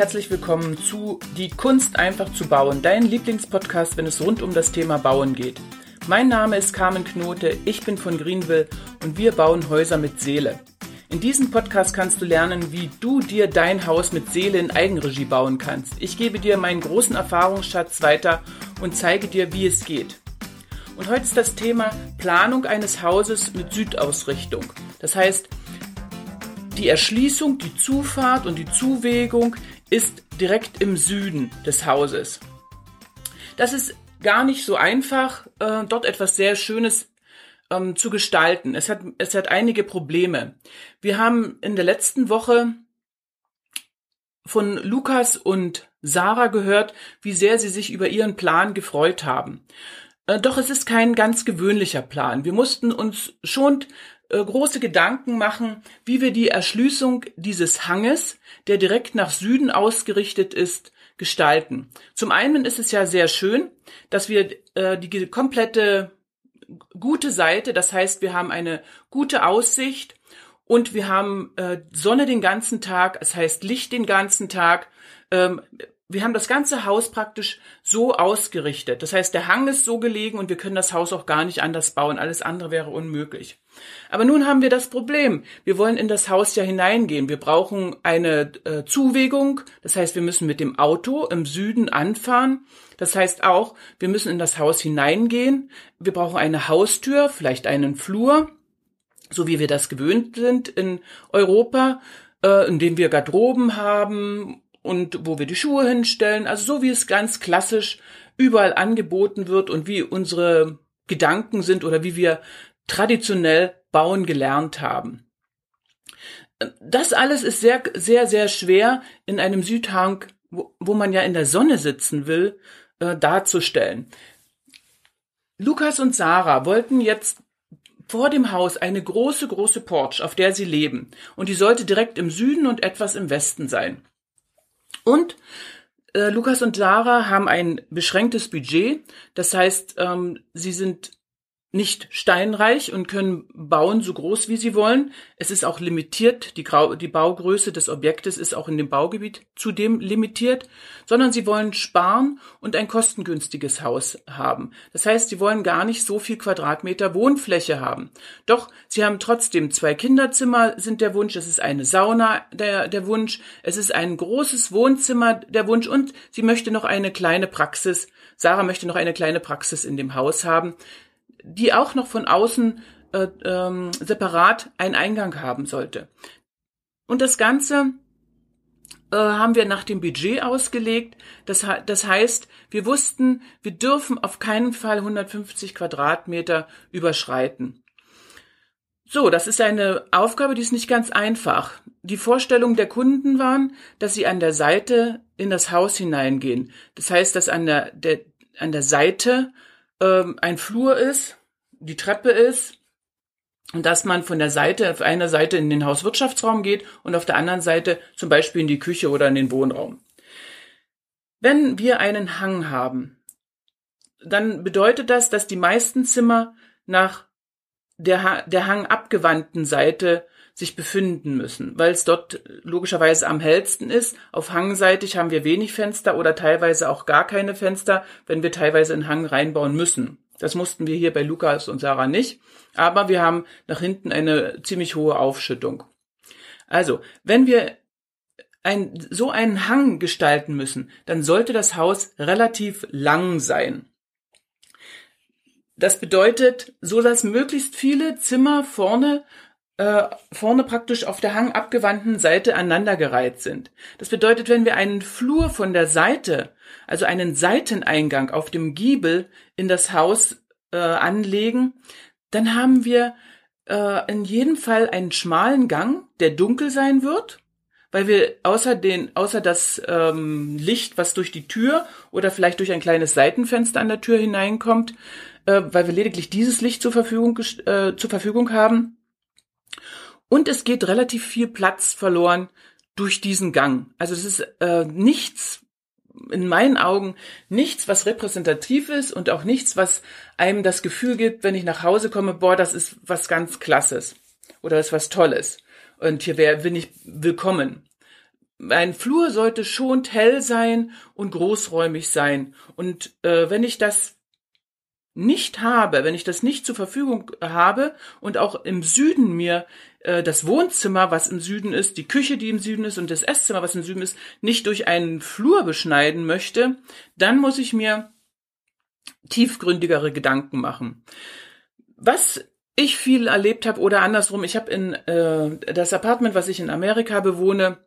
herzlich willkommen zu Die Kunst einfach zu bauen, dein Lieblingspodcast, wenn es rund um das Thema Bauen geht. Mein Name ist Carmen Knote, ich bin von Greenville und wir bauen Häuser mit Seele. In diesem Podcast kannst du lernen, wie du dir dein Haus mit Seele in Eigenregie bauen kannst. Ich gebe dir meinen großen Erfahrungsschatz weiter und zeige dir, wie es geht. Und heute ist das Thema Planung eines Hauses mit Südausrichtung. Das heißt, die Erschließung, die Zufahrt und die Zuwegung ist direkt im Süden des Hauses. Das ist gar nicht so einfach, äh, dort etwas sehr Schönes ähm, zu gestalten. Es hat, es hat einige Probleme. Wir haben in der letzten Woche von Lukas und Sarah gehört, wie sehr sie sich über ihren Plan gefreut haben. Äh, doch es ist kein ganz gewöhnlicher Plan. Wir mussten uns schon äh, große Gedanken machen, wie wir die Erschließung dieses Hanges, der direkt nach Süden ausgerichtet ist, gestalten. Zum einen ist es ja sehr schön, dass wir äh, die komplette gute Seite, das heißt, wir haben eine gute Aussicht und wir haben äh, Sonne den ganzen Tag, das heißt Licht den ganzen Tag. Ähm, wir haben das ganze Haus praktisch so ausgerichtet. Das heißt, der Hang ist so gelegen und wir können das Haus auch gar nicht anders bauen. Alles andere wäre unmöglich. Aber nun haben wir das Problem. Wir wollen in das Haus ja hineingehen. Wir brauchen eine äh, Zuwegung. Das heißt, wir müssen mit dem Auto im Süden anfahren. Das heißt auch, wir müssen in das Haus hineingehen. Wir brauchen eine Haustür, vielleicht einen Flur, so wie wir das gewöhnt sind in Europa, äh, in dem wir Garderoben haben und wo wir die Schuhe hinstellen. Also so wie es ganz klassisch überall angeboten wird und wie unsere Gedanken sind oder wie wir traditionell bauen gelernt haben. Das alles ist sehr, sehr, sehr schwer in einem Südhang, wo, man ja in der Sonne sitzen will, äh, darzustellen. Lukas und Sarah wollten jetzt vor dem Haus eine große, große Porch, auf der sie leben. Und die sollte direkt im Süden und etwas im Westen sein. Und äh, Lukas und Sarah haben ein beschränktes Budget. Das heißt, ähm, sie sind nicht steinreich und können bauen so groß wie sie wollen. Es ist auch limitiert, die, Grau die Baugröße des Objektes ist auch in dem Baugebiet zudem limitiert, sondern sie wollen sparen und ein kostengünstiges Haus haben. Das heißt, sie wollen gar nicht so viel Quadratmeter Wohnfläche haben. Doch sie haben trotzdem zwei Kinderzimmer sind der Wunsch, es ist eine Sauna der, der Wunsch, es ist ein großes Wohnzimmer der Wunsch und sie möchte noch eine kleine Praxis, Sarah möchte noch eine kleine Praxis in dem Haus haben die auch noch von außen äh, ähm, separat einen Eingang haben sollte. Und das Ganze äh, haben wir nach dem Budget ausgelegt. Das, das heißt, wir wussten, wir dürfen auf keinen Fall 150 Quadratmeter überschreiten. So, das ist eine Aufgabe, die ist nicht ganz einfach. Die Vorstellung der Kunden waren, dass sie an der Seite in das Haus hineingehen. Das heißt, dass an der, der, an der Seite ähm, ein Flur ist, die Treppe ist und dass man von der Seite, auf einer Seite in den Hauswirtschaftsraum geht und auf der anderen Seite zum Beispiel in die Küche oder in den Wohnraum. Wenn wir einen Hang haben, dann bedeutet das, dass die meisten Zimmer nach der, der Hang abgewandten Seite sich befinden müssen, weil es dort logischerweise am hellsten ist. Auf Hangseitig haben wir wenig Fenster oder teilweise auch gar keine Fenster, wenn wir teilweise einen Hang reinbauen müssen. Das mussten wir hier bei Lukas und Sarah nicht, aber wir haben nach hinten eine ziemlich hohe Aufschüttung. Also, wenn wir ein, so einen Hang gestalten müssen, dann sollte das Haus relativ lang sein. Das bedeutet, so dass möglichst viele Zimmer vorne äh, vorne praktisch auf der hangabgewandten Seite aneinandergereiht sind. Das bedeutet, wenn wir einen Flur von der Seite, also einen Seiteneingang auf dem Giebel in das Haus äh, anlegen, dann haben wir äh, in jedem Fall einen schmalen Gang, der dunkel sein wird, weil wir außer den, außer das ähm, Licht, was durch die Tür oder vielleicht durch ein kleines Seitenfenster an der Tür hineinkommt, äh, weil wir lediglich dieses Licht zur Verfügung, äh, zur Verfügung haben, und es geht relativ viel Platz verloren durch diesen Gang. Also es ist äh, nichts, in meinen Augen, nichts, was repräsentativ ist und auch nichts, was einem das Gefühl gibt, wenn ich nach Hause komme, boah, das ist was ganz Klasses oder das ist was Tolles. Und hier wäre, bin ich willkommen. mein Flur sollte schon hell sein und großräumig sein. Und äh, wenn ich das nicht habe, wenn ich das nicht zur Verfügung habe und auch im Süden mir äh, das Wohnzimmer, was im Süden ist, die Küche, die im Süden ist und das Esszimmer, was im Süden ist, nicht durch einen Flur beschneiden möchte, dann muss ich mir tiefgründigere Gedanken machen. Was ich viel erlebt habe oder andersrum, ich habe in äh, das Apartment, was ich in Amerika bewohne,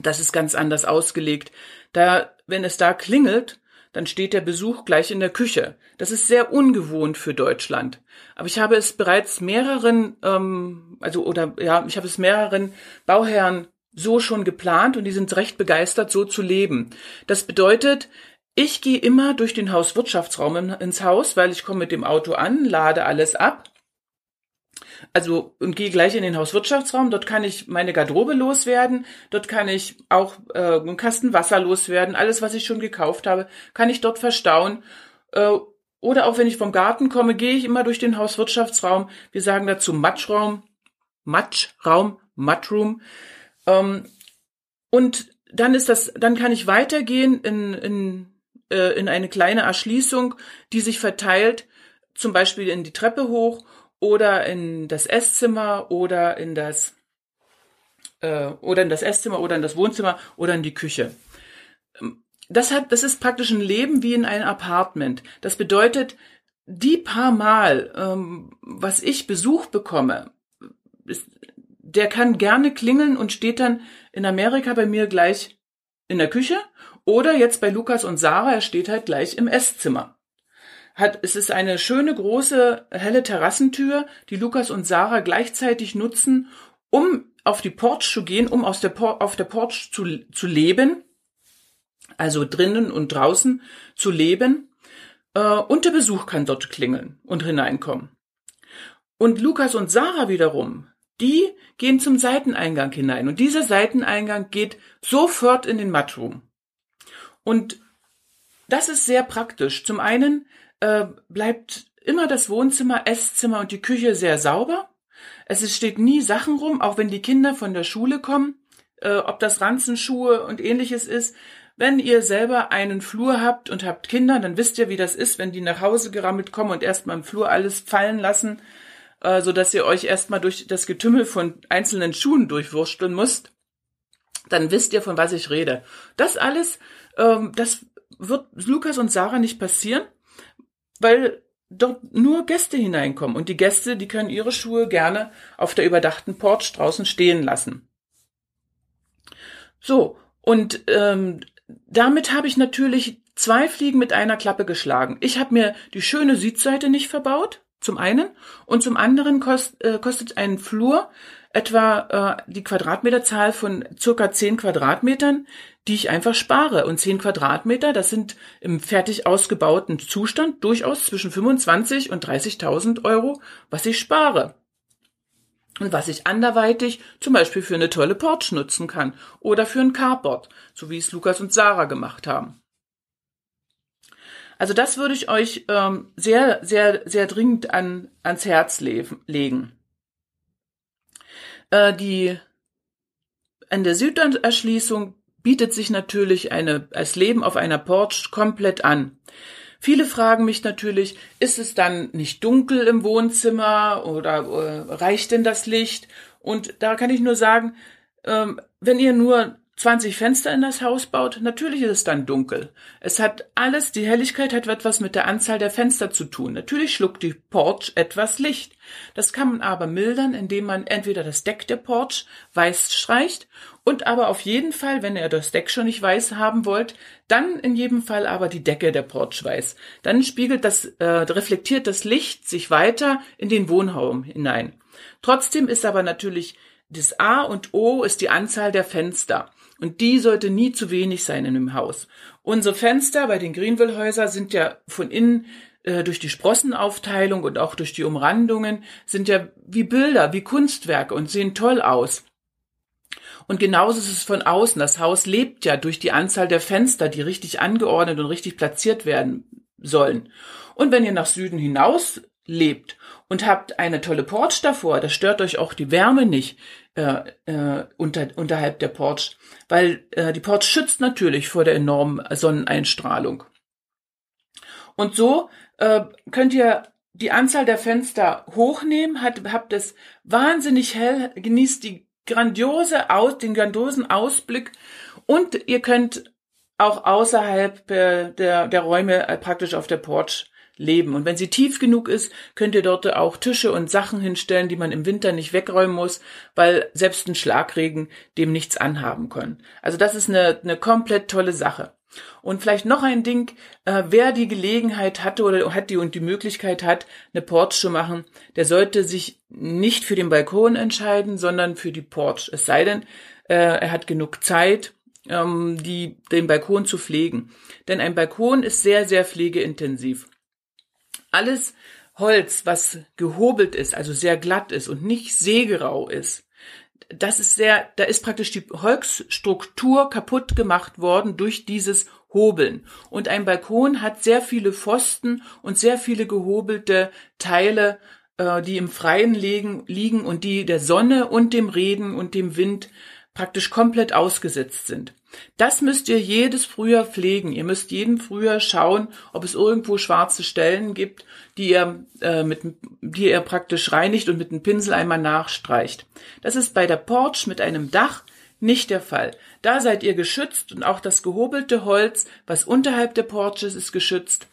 das ist ganz anders ausgelegt. Da, wenn es da klingelt, dann steht der Besuch gleich in der Küche. Das ist sehr ungewohnt für Deutschland. Aber ich habe es bereits mehreren, ähm, also oder ja, ich habe es mehreren Bauherren so schon geplant und die sind recht begeistert, so zu leben. Das bedeutet, ich gehe immer durch den Hauswirtschaftsraum ins Haus, weil ich komme mit dem Auto an, lade alles ab also und gehe gleich in den Hauswirtschaftsraum. Dort kann ich meine Garderobe loswerden. Dort kann ich auch äh, einen Kasten Wasser loswerden. Alles, was ich schon gekauft habe, kann ich dort verstauen. Äh, oder auch wenn ich vom Garten komme, gehe ich immer durch den Hauswirtschaftsraum. Wir sagen dazu Matschraum, Matschraum, Matchroom. Ähm, und dann ist das, dann kann ich weitergehen in, in, äh, in eine kleine Erschließung, die sich verteilt, zum Beispiel in die Treppe hoch oder in das Esszimmer oder in das äh, oder in das Esszimmer oder in das Wohnzimmer oder in die Küche. Das hat, das ist praktisch ein Leben wie in einem Apartment. Das bedeutet, die paar Mal, ähm, was ich Besuch bekomme, ist, der kann gerne klingeln und steht dann in Amerika bei mir gleich in der Küche oder jetzt bei Lukas und Sarah, er steht halt gleich im Esszimmer hat, es ist eine schöne große helle Terrassentür, die Lukas und Sarah gleichzeitig nutzen, um auf die Porch zu gehen, um aus der Por auf der Porch zu, zu leben, also drinnen und draußen zu leben. Äh, und der Besuch kann dort klingeln und hineinkommen. Und Lukas und Sarah wiederum, die gehen zum Seiteneingang hinein. Und dieser Seiteneingang geht sofort in den Mattroom. Und das ist sehr praktisch. Zum einen äh, bleibt immer das Wohnzimmer, Esszimmer und die Küche sehr sauber. Es steht nie Sachen rum, auch wenn die Kinder von der Schule kommen, äh, ob das Ranzenschuhe und ähnliches ist. Wenn ihr selber einen Flur habt und habt Kinder, dann wisst ihr, wie das ist, wenn die nach Hause gerammelt kommen und erstmal im Flur alles fallen lassen, äh, so dass ihr euch erstmal durch das Getümmel von einzelnen Schuhen durchwursteln müsst. Dann wisst ihr, von was ich rede. Das alles, ähm, das wird Lukas und Sarah nicht passieren weil dort nur Gäste hineinkommen und die Gäste, die können ihre Schuhe gerne auf der überdachten Porch draußen stehen lassen. So, und ähm, damit habe ich natürlich zwei Fliegen mit einer Klappe geschlagen. Ich habe mir die schöne Südseite nicht verbaut, zum einen, und zum anderen kost, äh, kostet ein Flur etwa äh, die Quadratmeterzahl von circa zehn Quadratmetern, die ich einfach spare. Und zehn Quadratmeter, das sind im fertig ausgebauten Zustand durchaus zwischen 25 und 30.000 Euro, was ich spare. Und was ich anderweitig zum Beispiel für eine tolle Porch nutzen kann oder für ein Carport, so wie es Lukas und Sarah gemacht haben. Also das würde ich euch ähm, sehr, sehr, sehr dringend an, ans Herz le legen. Äh, die an der Süderschließung bietet sich natürlich eine, als Leben auf einer Porch komplett an. Viele fragen mich natürlich, ist es dann nicht dunkel im Wohnzimmer oder äh, reicht denn das Licht? Und da kann ich nur sagen, ähm, wenn ihr nur 20 Fenster in das Haus baut, natürlich ist es dann dunkel. Es hat alles, die Helligkeit hat etwas mit der Anzahl der Fenster zu tun. Natürlich schluckt die Porch etwas Licht. Das kann man aber mildern, indem man entweder das Deck der Porch weiß streicht und aber auf jeden Fall, wenn ihr das Deck schon nicht weiß haben wollt, dann in jedem Fall aber die Decke der Porch weiß. Dann spiegelt das, äh, reflektiert das Licht sich weiter in den Wohnraum hinein. Trotzdem ist aber natürlich das A und O ist die Anzahl der Fenster. Und die sollte nie zu wenig sein in einem Haus. Unsere Fenster bei den Greenville-Häusern sind ja von innen äh, durch die Sprossenaufteilung und auch durch die Umrandungen sind ja wie Bilder, wie Kunstwerke und sehen toll aus. Und genauso ist es von außen. Das Haus lebt ja durch die Anzahl der Fenster, die richtig angeordnet und richtig platziert werden sollen. Und wenn ihr nach Süden hinaus lebt und habt eine tolle Porch davor, da stört euch auch die Wärme nicht äh, äh, unter, unterhalb der Porch, weil äh, die Porch schützt natürlich vor der enormen Sonneneinstrahlung. Und so äh, könnt ihr die Anzahl der Fenster hochnehmen, hat, habt es wahnsinnig hell, genießt die grandiose Aus, den grandiosen Ausblick und ihr könnt auch außerhalb der, der, der Räume äh, praktisch auf der Porch leben. Und wenn sie tief genug ist, könnt ihr dort auch Tische und Sachen hinstellen, die man im Winter nicht wegräumen muss, weil selbst ein Schlagregen dem nichts anhaben kann. Also das ist eine, eine komplett tolle Sache. Und vielleicht noch ein Ding, äh, wer die Gelegenheit hatte oder hat die und die Möglichkeit hat, eine Porch zu machen, der sollte sich nicht für den Balkon entscheiden, sondern für die Porch. Es sei denn, äh, er hat genug Zeit, ähm, die, den Balkon zu pflegen. Denn ein Balkon ist sehr, sehr pflegeintensiv. Alles Holz, was gehobelt ist, also sehr glatt ist und nicht sägerau ist, das ist sehr, da ist praktisch die Holzstruktur kaputt gemacht worden durch dieses Hobeln. Und ein Balkon hat sehr viele Pfosten und sehr viele gehobelte Teile, äh, die im Freien liegen, liegen und die der Sonne und dem Regen und dem Wind praktisch komplett ausgesetzt sind. Das müsst ihr jedes Frühjahr pflegen. Ihr müsst jeden Frühjahr schauen, ob es irgendwo schwarze Stellen gibt, die ihr, äh, mit, die ihr praktisch reinigt und mit einem Pinsel einmal nachstreicht. Das ist bei der Porch mit einem Dach nicht der Fall. Da seid ihr geschützt und auch das gehobelte Holz, was unterhalb der Porch ist, ist geschützt.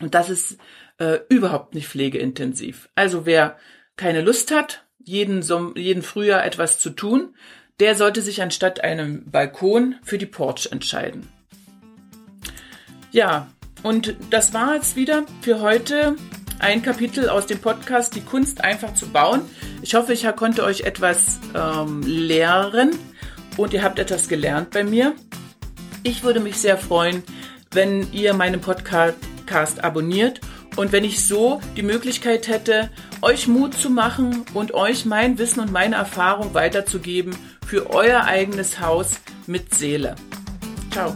Und das ist äh, überhaupt nicht pflegeintensiv. Also wer keine Lust hat, jeden, jeden Frühjahr etwas zu tun, der sollte sich anstatt einem Balkon für die Porch entscheiden. Ja, und das war jetzt wieder für heute ein Kapitel aus dem Podcast Die Kunst einfach zu bauen. Ich hoffe, ich konnte euch etwas ähm, lehren und ihr habt etwas gelernt bei mir. Ich würde mich sehr freuen, wenn ihr meinen Podcast abonniert und wenn ich so die Möglichkeit hätte, euch Mut zu machen und euch mein Wissen und meine Erfahrung weiterzugeben für euer eigenes Haus mit Seele. Ciao.